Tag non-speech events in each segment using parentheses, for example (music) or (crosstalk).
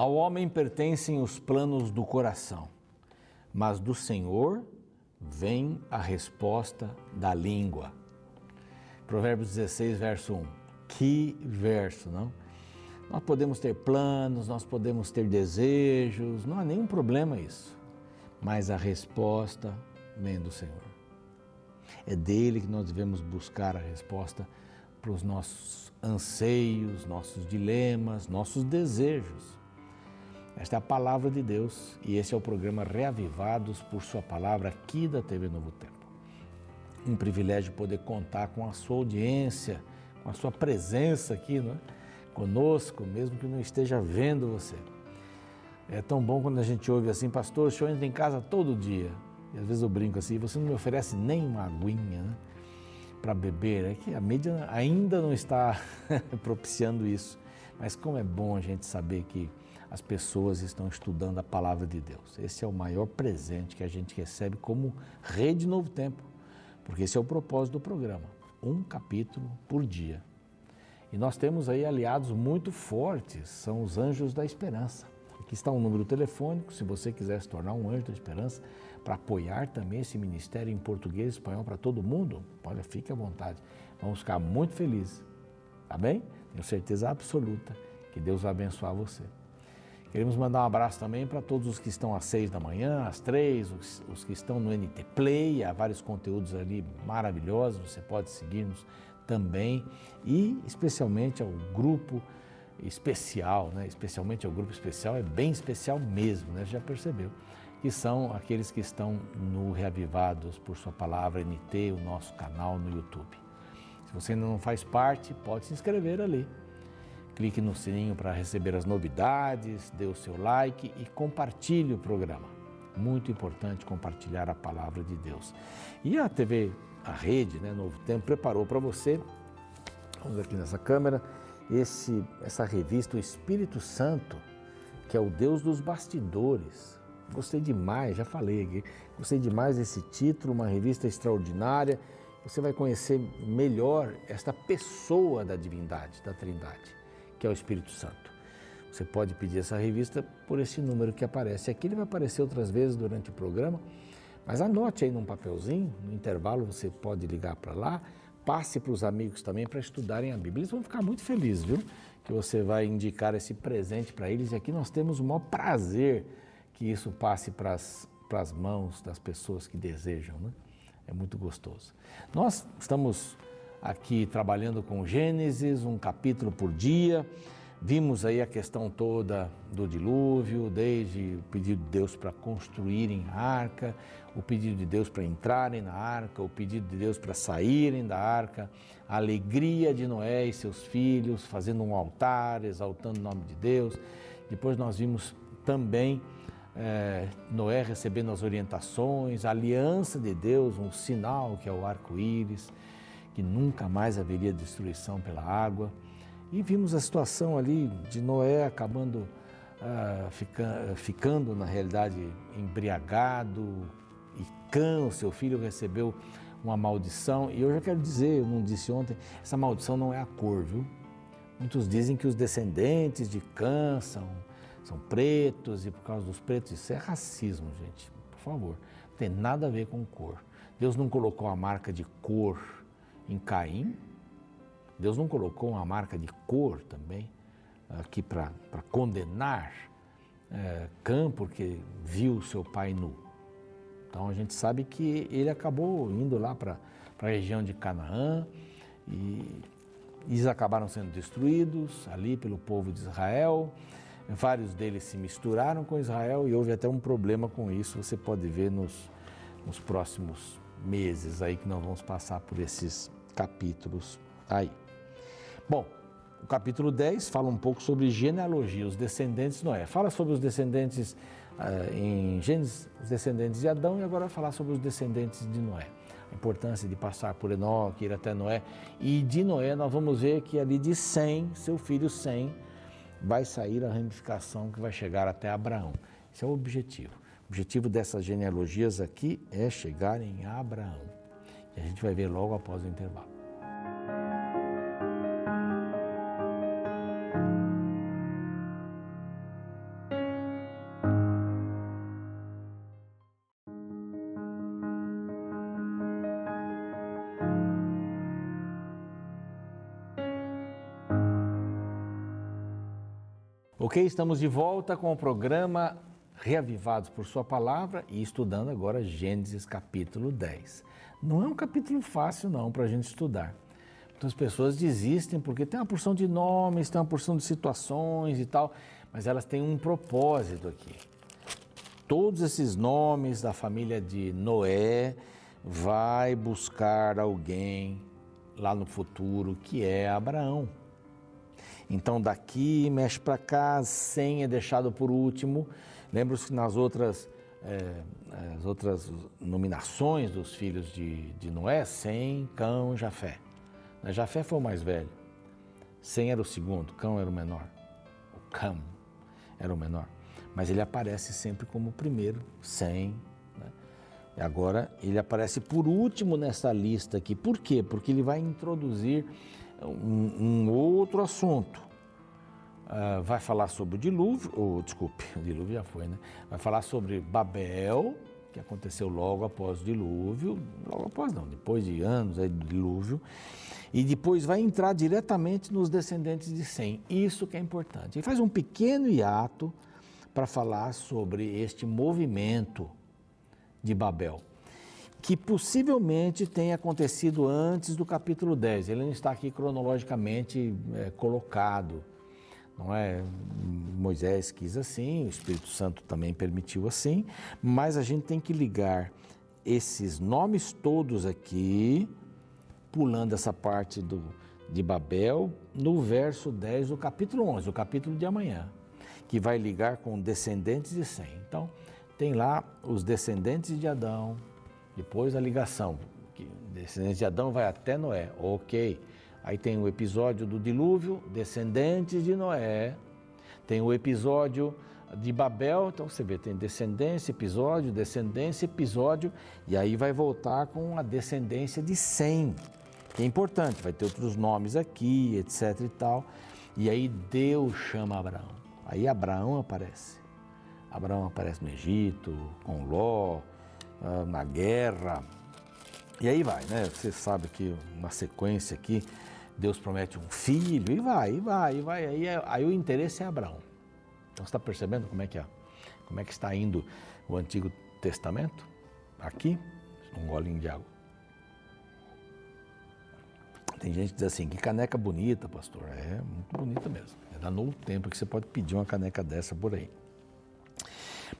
Ao homem pertencem os planos do coração, mas do Senhor vem a resposta da língua. Provérbios 16, verso 1. Que verso, não? Nós podemos ter planos, nós podemos ter desejos, não há nenhum problema isso. Mas a resposta vem do Senhor. É dele que nós devemos buscar a resposta para os nossos anseios, nossos dilemas, nossos desejos. Esta é a palavra de Deus e esse é o programa Reavivados por Sua Palavra aqui da TV Novo Tempo. Um privilégio poder contar com a sua audiência, com a sua presença aqui, não é? conosco, mesmo que não esteja vendo você. É tão bom quando a gente ouve assim, pastor, o senhor entra em casa todo dia. E às vezes eu brinco assim, você não me oferece nem uma aguinha né, para beber. É que a mídia ainda não está (laughs) propiciando isso. Mas como é bom a gente saber que as pessoas estão estudando a palavra de Deus. Esse é o maior presente que a gente recebe como rede Novo Tempo, porque esse é o propósito do programa, um capítulo por dia. E nós temos aí aliados muito fortes, são os anjos da esperança. Aqui está um número telefônico, se você quiser se tornar um anjo da esperança, para apoiar também esse ministério em português e espanhol para todo mundo, olha, fique à vontade. Vamos ficar muito felizes, tá bem? Tenho certeza absoluta que Deus vai abençoar você. Queremos mandar um abraço também para todos os que estão às seis da manhã, às três, os, os, que estão no NT Play, há vários conteúdos ali maravilhosos, você pode seguir-nos também e especialmente ao grupo especial, né? especialmente ao grupo especial, é bem especial mesmo, né? já percebeu, que são aqueles que estão no Reavivados por Sua Palavra NT, o nosso canal no YouTube. Se você ainda não faz parte, pode se inscrever ali clique no sininho para receber as novidades, dê o seu like e compartilhe o programa. Muito importante compartilhar a palavra de Deus. E a TV, a rede, né, Novo Tempo, preparou para você, vamos aqui nessa câmera, esse, essa revista, o Espírito Santo, que é o Deus dos bastidores. Gostei demais, já falei aqui, gostei demais desse título, uma revista extraordinária. Você vai conhecer melhor esta pessoa da divindade, da Trindade que é o Espírito Santo. Você pode pedir essa revista por esse número que aparece aqui. Ele vai aparecer outras vezes durante o programa, mas anote aí num papelzinho, no intervalo você pode ligar para lá, passe para os amigos também para estudarem a Bíblia. Eles vão ficar muito felizes, viu? Que você vai indicar esse presente para eles e aqui nós temos o maior prazer que isso passe para as, para as mãos das pessoas que desejam, né? É muito gostoso. Nós estamos aqui trabalhando com Gênesis, um capítulo por dia. Vimos aí a questão toda do dilúvio, desde o pedido de Deus para construírem a arca, o pedido de Deus para entrarem na arca, o pedido de Deus para saírem da arca, a alegria de Noé e seus filhos fazendo um altar, exaltando o nome de Deus. Depois nós vimos também é, Noé recebendo as orientações, a aliança de Deus, um sinal que é o arco-íris que nunca mais haveria destruição pela água. E vimos a situação ali de Noé acabando uh, fica, ficando, na realidade, embriagado, e Cã, o seu filho, recebeu uma maldição. E eu já quero dizer, eu não disse ontem, essa maldição não é a cor, viu? Muitos dizem que os descendentes de Cã são, são pretos e por causa dos pretos, isso é racismo, gente, por favor. Não tem nada a ver com cor. Deus não colocou a marca de cor em Caim. Deus não colocou uma marca de cor também aqui para condenar é, Cã porque viu seu pai nu. Então a gente sabe que ele acabou indo lá para a região de Canaã e eles acabaram sendo destruídos ali pelo povo de Israel. Vários deles se misturaram com Israel e houve até um problema com isso. Você pode ver nos, nos próximos meses aí que nós vamos passar por esses capítulos aí. Bom, o capítulo 10 fala um pouco sobre genealogia, os descendentes de Noé. Fala sobre os descendentes uh, em Gênesis, os descendentes de Adão, e agora vai falar sobre os descendentes de Noé. A importância de passar por Enoque, ir até Noé. E de Noé nós vamos ver que ali de Sem, seu filho Sem, vai sair a ramificação que vai chegar até Abraão. Esse é o objetivo. O objetivo dessas genealogias aqui é chegar em Abraão. A gente vai ver logo após o intervalo. Ok, estamos de volta com o programa Reavivados por Sua Palavra e estudando agora Gênesis capítulo 10. Não é um capítulo fácil, não, para a gente estudar. Muitas pessoas desistem porque tem uma porção de nomes, tem uma porção de situações e tal, mas elas têm um propósito aqui. Todos esses nomes da família de Noé vai buscar alguém lá no futuro que é Abraão. Então daqui mexe para cá, Sem é deixado por último. Lembra-se que nas outras, é, as outras nominações dos filhos de, de Noé, Sem, Cão, Jafé. Jafé foi o mais velho. Sem era o segundo, Cão era o menor. O Cam era o menor. Mas ele aparece sempre como o primeiro, Sem. Né? E agora ele aparece por último nessa lista aqui. Por quê? Porque ele vai introduzir um, um outro assunto. Uh, vai falar sobre o dilúvio, ou desculpe, (laughs) o dilúvio já foi, né? Vai falar sobre Babel, que aconteceu logo após o dilúvio, logo após não, depois de anos aí do dilúvio, e depois vai entrar diretamente nos descendentes de Sem. Isso que é importante. Ele faz um pequeno hiato para falar sobre este movimento de Babel que possivelmente tenha acontecido antes do capítulo 10. Ele não está aqui cronologicamente é, colocado. Não é? Moisés quis assim, o Espírito Santo também permitiu assim, mas a gente tem que ligar esses nomes todos aqui, pulando essa parte do, de Babel, no verso 10 do capítulo 11, o capítulo de amanhã, que vai ligar com descendentes de Sem. Então, tem lá os descendentes de Adão, depois a ligação, descendentes de Adão vai até Noé, ok. Aí tem o episódio do dilúvio, descendentes de Noé. Tem o episódio de Babel, então você vê, tem descendência, episódio, descendência, episódio, e aí vai voltar com a descendência de Sem, que é importante, vai ter outros nomes aqui, etc e tal. E aí Deus chama Abraão. Aí Abraão aparece. Abraão aparece no Egito, com Ló, ah, na guerra. E aí vai, né? Você sabe que uma sequência aqui, Deus promete um filho, e vai, e vai, e vai. Aí, aí o interesse é Abraão. Então você está percebendo como é que é? Como é que está indo o Antigo Testamento? Aqui, um golinho de água. Tem gente que diz assim, que caneca bonita, pastor. É muito bonita mesmo. É da novo tempo que você pode pedir uma caneca dessa por aí.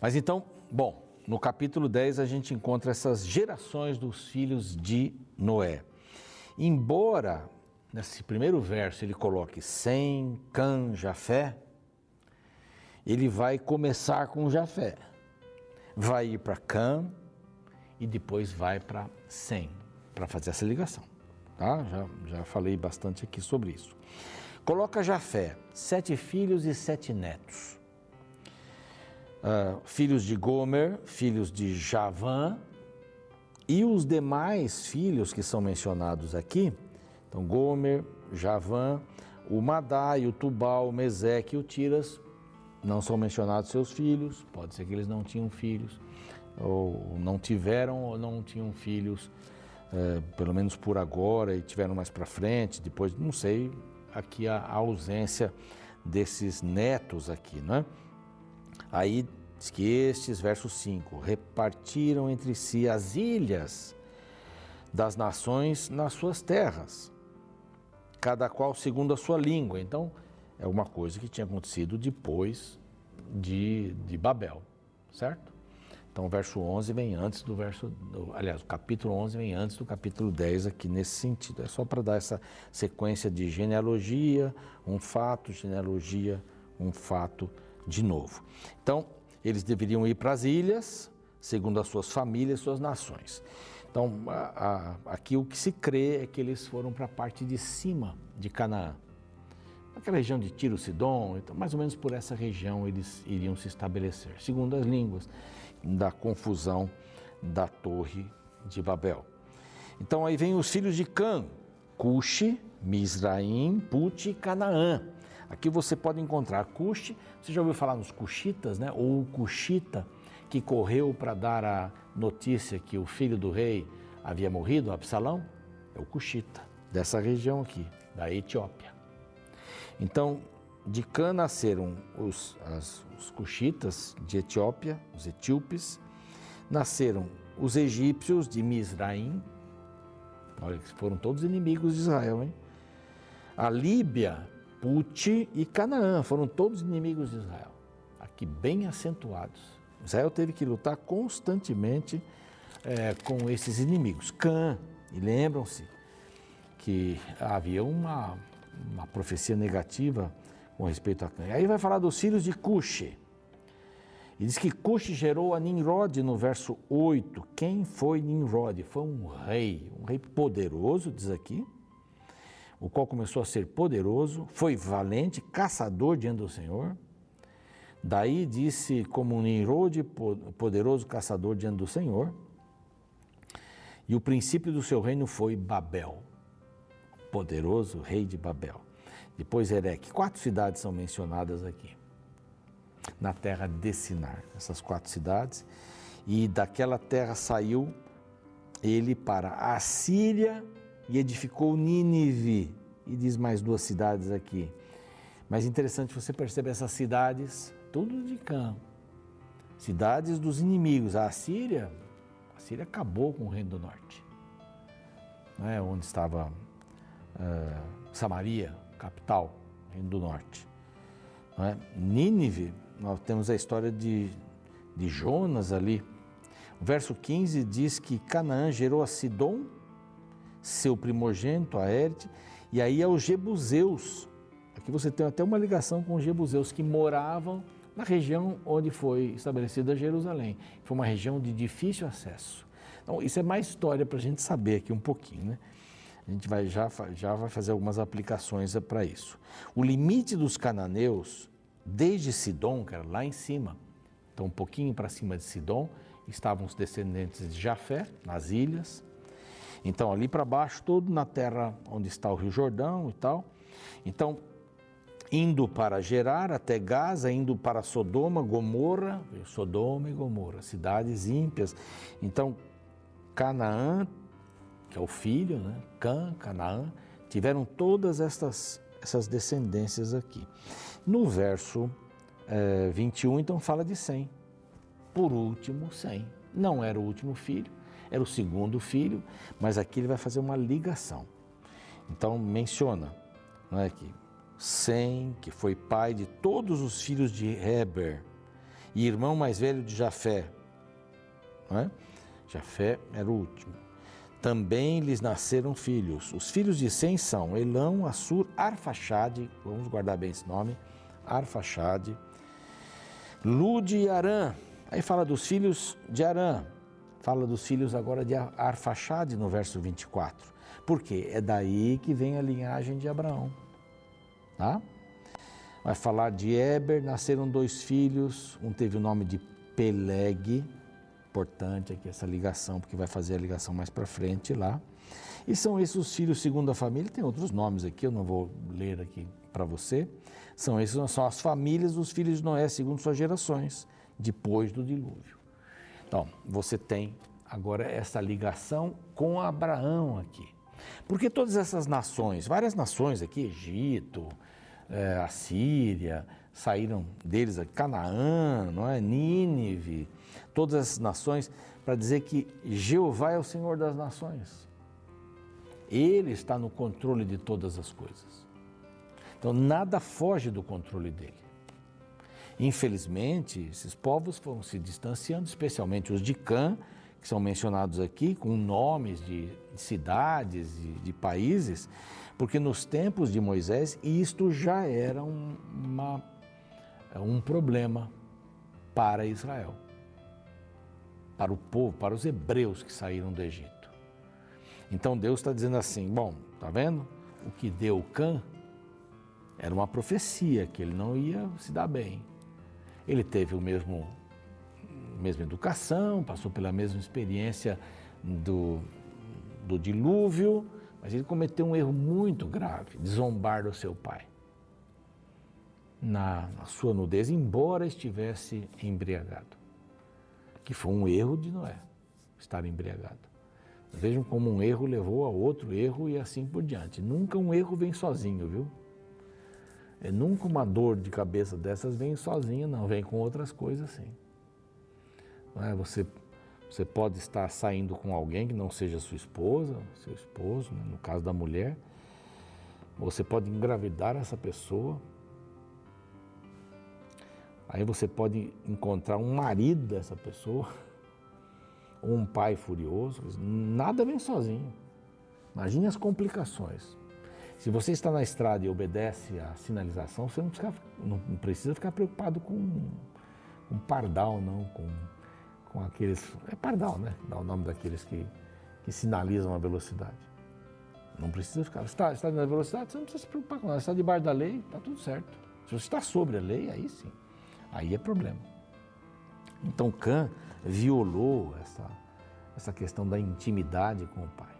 Mas então, bom, no capítulo 10 a gente encontra essas gerações dos filhos de Noé. Embora nesse primeiro verso ele coloque Sem, Cã, Jafé, ele vai começar com Jafé, vai ir para Cã e depois vai para Sem, para fazer essa ligação. Tá? Já, já falei bastante aqui sobre isso. Coloca Jafé, sete filhos e sete netos uh, filhos de Gomer, filhos de Javã, e os demais filhos que são mencionados aqui, então Gomer, Javã, o Madai, o Tubal, o Meseque e o Tiras, não são mencionados seus filhos, pode ser que eles não tinham filhos, ou não tiveram ou não tinham filhos, é, pelo menos por agora, e tiveram mais para frente, depois, não sei, aqui a, a ausência desses netos aqui, não é? Aí diz que estes, verso 5, repartiram entre si as ilhas das nações nas suas terras, cada qual segundo a sua língua. Então, é uma coisa que tinha acontecido depois de, de Babel, certo? Então, o verso 11 vem antes do verso. Aliás, o capítulo 11 vem antes do capítulo 10, aqui nesse sentido. É só para dar essa sequência de genealogia, um fato, genealogia, um fato de novo. Então, eles deveriam ir para as ilhas, segundo as suas famílias, suas nações. Então, a, a, aqui o que se crê é que eles foram para a parte de cima de Canaã. Aquela região de Tiro, Sidom, então, mais ou menos por essa região eles iriam se estabelecer, segundo as línguas da confusão da Torre de Babel. Então aí vem os filhos de Cã, Cuxi, Misraim, Put e Canaã. Aqui você pode encontrar Cuxi, você já ouviu falar nos Cuxitas, né? Ou o Cuxita, que correu para dar a notícia que o filho do rei havia morrido, Absalão? É o Cuxita, dessa região aqui, da Etiópia. Então, de Cã nasceram os, as, os cuxitas de Etiópia, os etíopes, nasceram os egípcios de Misraim, olha, foram todos inimigos de Israel, hein? A Líbia, Puti e Canaã foram todos inimigos de Israel, aqui bem acentuados. Israel teve que lutar constantemente é, com esses inimigos. Cã, e lembram-se que havia uma, uma profecia negativa com respeito a Cã. E aí vai falar dos filhos de Cuxi. E diz que Cuxi gerou a Nimrod no verso 8. Quem foi Nimrod? Foi um rei, um rei poderoso, diz aqui, o qual começou a ser poderoso, foi valente, caçador diante do Senhor. Daí disse como Nimrod, poderoso caçador diante do Senhor. E o princípio do seu reino foi Babel, poderoso rei de Babel. Depois Ereque. Quatro cidades são mencionadas aqui, na terra de Sinar, essas quatro cidades. E daquela terra saiu ele para a Síria e edificou Nínive. E diz mais duas cidades aqui. Mas interessante você perceber essas cidades, tudo de campo. Cidades dos inimigos. A Síria a Síria acabou com o Reino do Norte, é? onde estava uh, Samaria, capital, Reino do Norte. É? Nínive, nós temos a história de, de Jonas ali. O verso 15 diz que Canaã gerou a Sidom, seu primogênito, a Erte, e aí aos Jebuseus. Aqui você tem até uma ligação com os Jebuseus que moravam na região onde foi estabelecida Jerusalém. Foi uma região de difícil acesso. Então, isso é mais história para a gente saber aqui um pouquinho, né? A gente vai, já, já vai fazer algumas aplicações para isso. O limite dos cananeus, desde Sidom, que era lá em cima, então um pouquinho para cima de Sidom, estavam os descendentes de Jafé, nas ilhas. Então, ali para baixo, todo na terra onde está o Rio Jordão e tal. Então, indo para Gerar até Gaza, indo para Sodoma, Gomorra, Sodoma e Gomorra, cidades ímpias. Então, Canaã, que é o filho, né? Cã, Canaã, tiveram todas estas, essas descendências aqui. No verso é, eh, 21, então, fala de Sem. Por último, Sem. Não era o último filho, era o segundo filho, mas aqui ele vai fazer uma ligação. Então, menciona não é, que sem, que foi pai de todos os filhos de Heber e irmão mais velho de Jafé. Não é? Jafé era o último. Também lhes nasceram filhos. Os filhos de Sem são Elão, Assur, Arfaxade, vamos guardar bem esse nome, Arfaxade, Lude e Arã. Aí fala dos filhos de Arã, fala dos filhos agora de Arfaxade no verso 24. Por quê? É daí que vem a linhagem de Abraão. Tá? Vai falar de Eber, nasceram dois filhos, um teve o nome de Peleg, importante aqui essa ligação, porque vai fazer a ligação mais para frente lá. E são esses os filhos segundo a família, tem outros nomes aqui, eu não vou ler aqui para você. São esses são as famílias dos filhos de Noé segundo suas gerações, depois do dilúvio. Então, você tem agora essa ligação com Abraão aqui. Porque todas essas nações, várias nações aqui, Egito, é, a Síria, saíram deles aqui, Canaã, não é? Nínive, todas essas nações, para dizer que Jeová é o Senhor das nações. Ele está no controle de todas as coisas. Então nada foge do controle dele. Infelizmente, esses povos foram se distanciando, especialmente os de Cã, que são mencionados aqui, com nomes de cidades, de, de países, porque nos tempos de Moisés isto já era um, uma, um problema para Israel, para o povo, para os hebreus que saíram do Egito. Então Deus está dizendo assim: bom, tá vendo? O que deu Cã era uma profecia que ele não ia se dar bem. Ele teve o mesmo mesma educação, passou pela mesma experiência do, do dilúvio, mas ele cometeu um erro muito grave de zombar do seu pai. Na, na sua nudez, embora estivesse embriagado. Que foi um erro de Noé, estar embriagado. Vejam como um erro levou a outro erro e assim por diante. Nunca um erro vem sozinho, viu? É, nunca uma dor de cabeça dessas vem sozinha, não, vem com outras coisas sim. É? Você, você pode estar saindo com alguém que não seja sua esposa, seu esposo, né? no caso da mulher. Você pode engravidar essa pessoa. Aí você pode encontrar um marido dessa pessoa, ou (laughs) um pai furioso. Nada vem sozinho. Imagine as complicações. Se você está na estrada e obedece à sinalização, você não precisa, não precisa ficar preocupado com um pardal, não, com, com aqueles. É pardal, né? Dá o nome daqueles que, que sinalizam a velocidade. Não precisa ficar. Você está, está na velocidade, você não precisa se preocupar com nada. Você está debaixo da lei, está tudo certo. Se você está sobre a lei, aí sim. Aí é problema. Então Cã violou essa, essa questão da intimidade com o pai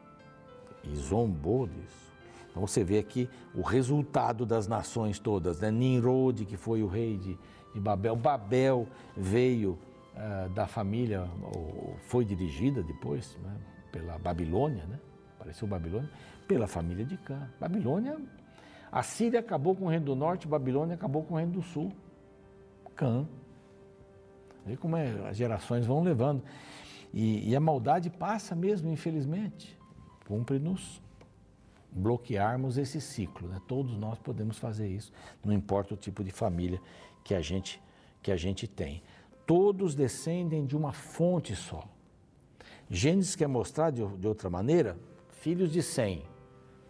e zombou disso. Então você vê aqui o resultado das nações todas, né? Nimrod, que foi o rei de, de Babel, Babel veio uh, da família, ou foi dirigida depois né? pela Babilônia, né? apareceu Babilônia, pela família de Cã. Babilônia, a Síria acabou com o reino do norte, Babilônia acabou com o reino do sul. Cã. Vê como é, as gerações vão levando. E, e a maldade passa mesmo, infelizmente. Cumpre-nos bloquearmos esse ciclo. Né? Todos nós podemos fazer isso, não importa o tipo de família que a gente, que a gente tem. Todos descendem de uma fonte só. Gênesis quer mostrar de, de outra maneira, filhos de Sem,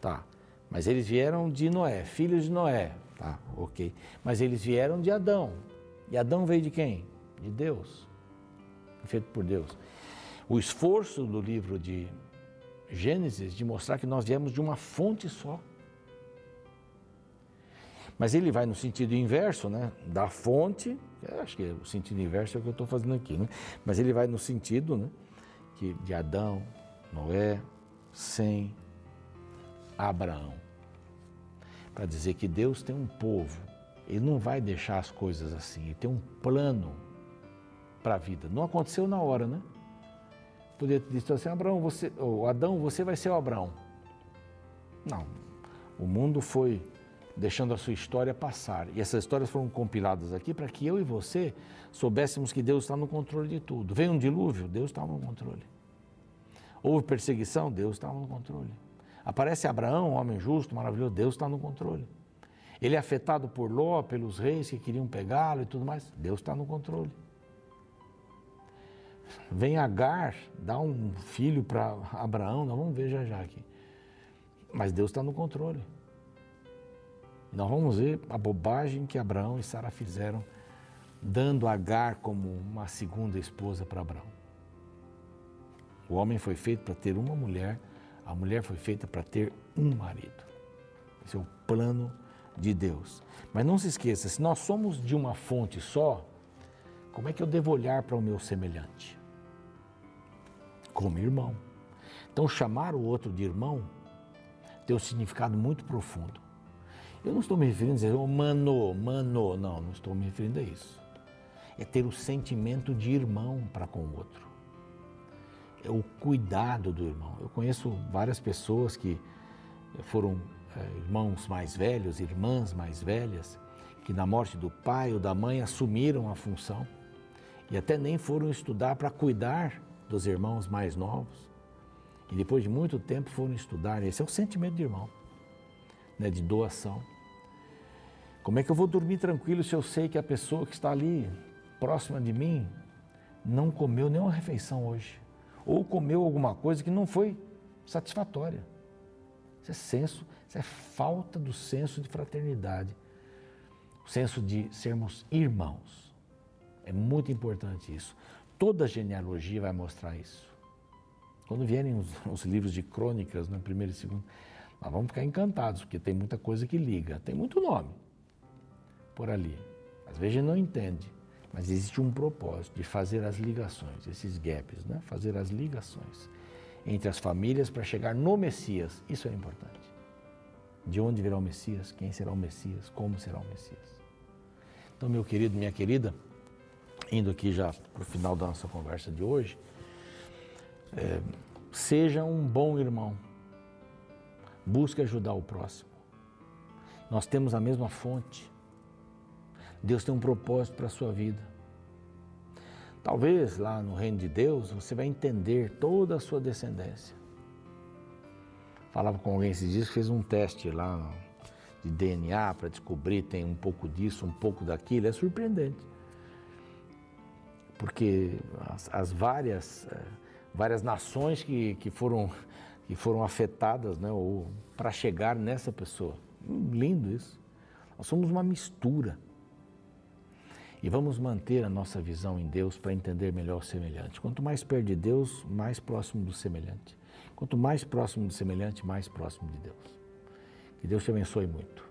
tá? Mas eles vieram de Noé, filhos de Noé, tá? Ok. Mas eles vieram de Adão. E Adão veio de quem? De Deus. Feito por Deus. O esforço do livro de Gênesis de mostrar que nós viemos de uma fonte só. Mas ele vai no sentido inverso, né? Da fonte, acho que o sentido inverso é o que eu estou fazendo aqui, né? Mas ele vai no sentido, né? Que de Adão, Noé, Sem, Abraão. Para dizer que Deus tem um povo, ele não vai deixar as coisas assim, ele tem um plano para a vida. Não aconteceu na hora, né? Poderia ter dito assim, Abraão, você, ou Adão, você vai ser o Abraão. Não. O mundo foi deixando a sua história passar. E essas histórias foram compiladas aqui para que eu e você soubéssemos que Deus está no controle de tudo. Veio um dilúvio, Deus estava no controle. Houve perseguição, Deus estava no controle. Aparece Abraão, um homem justo, maravilhoso, Deus está no controle. Ele é afetado por Ló, pelos reis que queriam pegá-lo e tudo mais, Deus está no controle. Vem Agar, dá um filho para Abraão, nós vamos ver já já aqui. Mas Deus está no controle. Nós vamos ver a bobagem que Abraão e Sara fizeram, dando Agar como uma segunda esposa para Abraão. O homem foi feito para ter uma mulher, a mulher foi feita para ter um marido. Esse é o plano de Deus. Mas não se esqueça, se nós somos de uma fonte só, como é que eu devo olhar para o meu semelhante? Como irmão. Então, chamar o outro de irmão tem um significado muito profundo. Eu não estou me referindo a dizer, oh, mano, mano, não, não estou me referindo a isso. É ter o sentimento de irmão para com o outro. É o cuidado do irmão. Eu conheço várias pessoas que foram é, irmãos mais velhos, irmãs mais velhas, que na morte do pai ou da mãe assumiram a função e até nem foram estudar para cuidar dos irmãos mais novos. E depois de muito tempo foram estudar. Esse é o sentimento de irmão, né, de doação. Como é que eu vou dormir tranquilo se eu sei que a pessoa que está ali próxima de mim não comeu nenhuma refeição hoje? Ou comeu alguma coisa que não foi satisfatória? Isso é senso, isso é falta do senso de fraternidade, o senso de sermos irmãos. É muito importante isso. Toda genealogia vai mostrar isso. Quando vierem os, (laughs) os livros de crônicas, no né, primeiro e segundo, nós vamos ficar encantados, porque tem muita coisa que liga, tem muito nome por ali. Às vezes a gente não entende, mas existe um propósito de fazer as ligações, esses gaps, né? fazer as ligações entre as famílias para chegar no Messias. Isso é importante. De onde virá o Messias? Quem será o Messias? Como será o Messias? Então, meu querido, minha querida, indo aqui já para o final da nossa conversa de hoje, é, seja um bom irmão, busque ajudar o próximo. Nós temos a mesma fonte. Deus tem um propósito para a sua vida. Talvez lá no reino de Deus você vai entender toda a sua descendência. Falava com alguém esses dias que fez um teste lá de DNA para descobrir tem um pouco disso, um pouco daquilo. É surpreendente. Porque as, as várias, eh, várias nações que, que, foram, que foram afetadas né, para chegar nessa pessoa. Lindo isso. Nós somos uma mistura. E vamos manter a nossa visão em Deus para entender melhor o semelhante. Quanto mais perto de Deus, mais próximo do semelhante. Quanto mais próximo do semelhante, mais próximo de Deus. Que Deus te abençoe muito.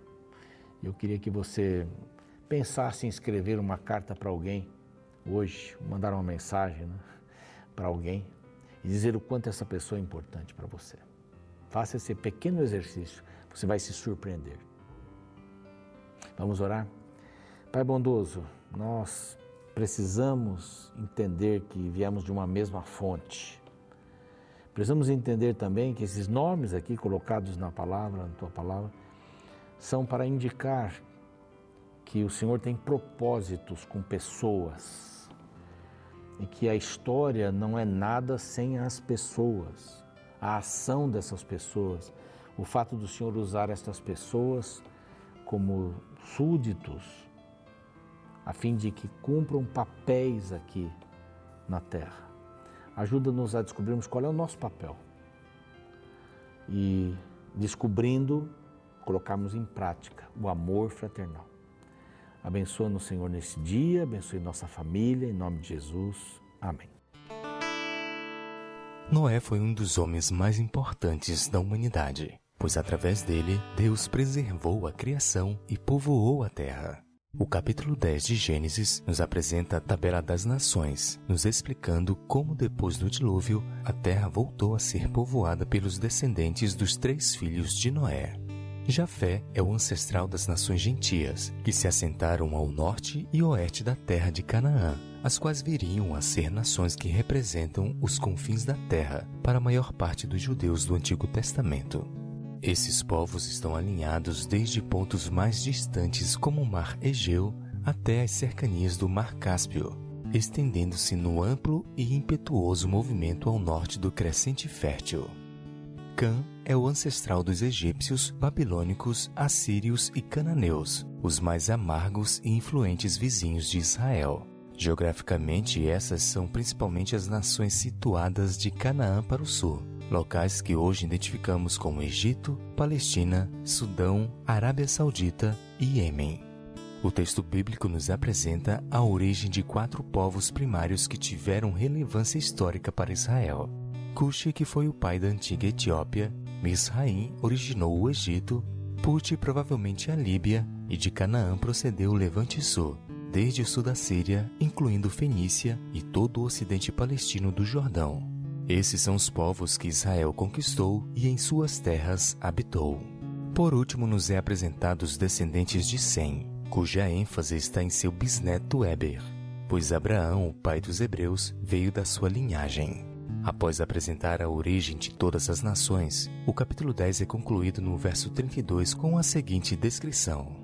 Eu queria que você pensasse em escrever uma carta para alguém hoje, mandar uma mensagem né, para alguém e dizer o quanto essa pessoa é importante para você. Faça esse pequeno exercício, você vai se surpreender. Vamos orar? Pai bondoso, nós precisamos entender que viemos de uma mesma fonte. Precisamos entender também que esses nomes aqui colocados na palavra, na tua palavra, são para indicar que o Senhor tem propósitos com pessoas e que a história não é nada sem as pessoas, a ação dessas pessoas, o fato do Senhor usar estas pessoas como súditos a fim de que cumpram papéis aqui na terra. Ajuda-nos a descobrirmos qual é o nosso papel e, descobrindo, colocarmos em prática o amor fraternal. Abençoa-nos, Senhor, nesse dia, abençoe nossa família, em nome de Jesus. Amém. Noé foi um dos homens mais importantes da humanidade, pois através dele Deus preservou a criação e povoou a terra. O capítulo 10 de Gênesis nos apresenta a tabela das nações, nos explicando como depois do dilúvio a terra voltou a ser povoada pelos descendentes dos três filhos de Noé. Jafé é o ancestral das nações gentias, que se assentaram ao norte e oeste da terra de Canaã, as quais viriam a ser nações que representam os confins da terra para a maior parte dos judeus do Antigo Testamento. Esses povos estão alinhados desde pontos mais distantes como o Mar Egeu até as cercanias do Mar Cáspio, estendendo-se no amplo e impetuoso movimento ao norte do crescente fértil. Cã é o ancestral dos egípcios, babilônicos, assírios e cananeus, os mais amargos e influentes vizinhos de Israel. Geograficamente, essas são principalmente as nações situadas de Canaã para o sul locais que hoje identificamos como Egito, Palestina, Sudão, Arábia Saudita e Iêmen. O texto bíblico nos apresenta a origem de quatro povos primários que tiveram relevância histórica para Israel. Cuxi, que foi o pai da antiga Etiópia, Misraim originou o Egito, Puti provavelmente a Líbia, e de Canaã procedeu o Levante Sul, desde o sul da Síria, incluindo Fenícia e todo o ocidente palestino do Jordão. Esses são os povos que Israel conquistou e em suas terras habitou. Por último, nos é apresentado os descendentes de Sem, cuja ênfase está em seu bisneto Eber, pois Abraão, o pai dos hebreus, veio da sua linhagem. Após apresentar a origem de todas as nações, o capítulo 10 é concluído no verso 32 com a seguinte descrição: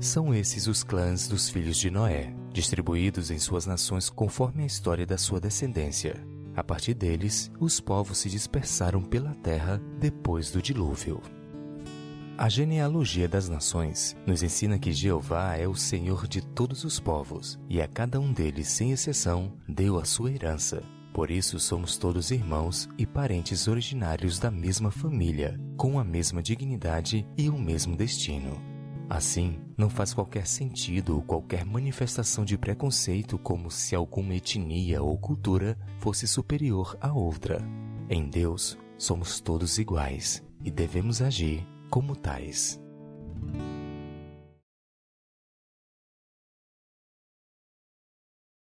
São esses os clãs dos filhos de Noé, distribuídos em suas nações conforme a história da sua descendência. A partir deles, os povos se dispersaram pela terra depois do dilúvio. A genealogia das nações nos ensina que Jeová é o Senhor de todos os povos e a cada um deles, sem exceção, deu a sua herança. Por isso somos todos irmãos e parentes originários da mesma família, com a mesma dignidade e o mesmo destino. Assim, não faz qualquer sentido qualquer manifestação de preconceito como se alguma etnia ou cultura fosse superior à outra. Em Deus, somos todos iguais e devemos agir como tais.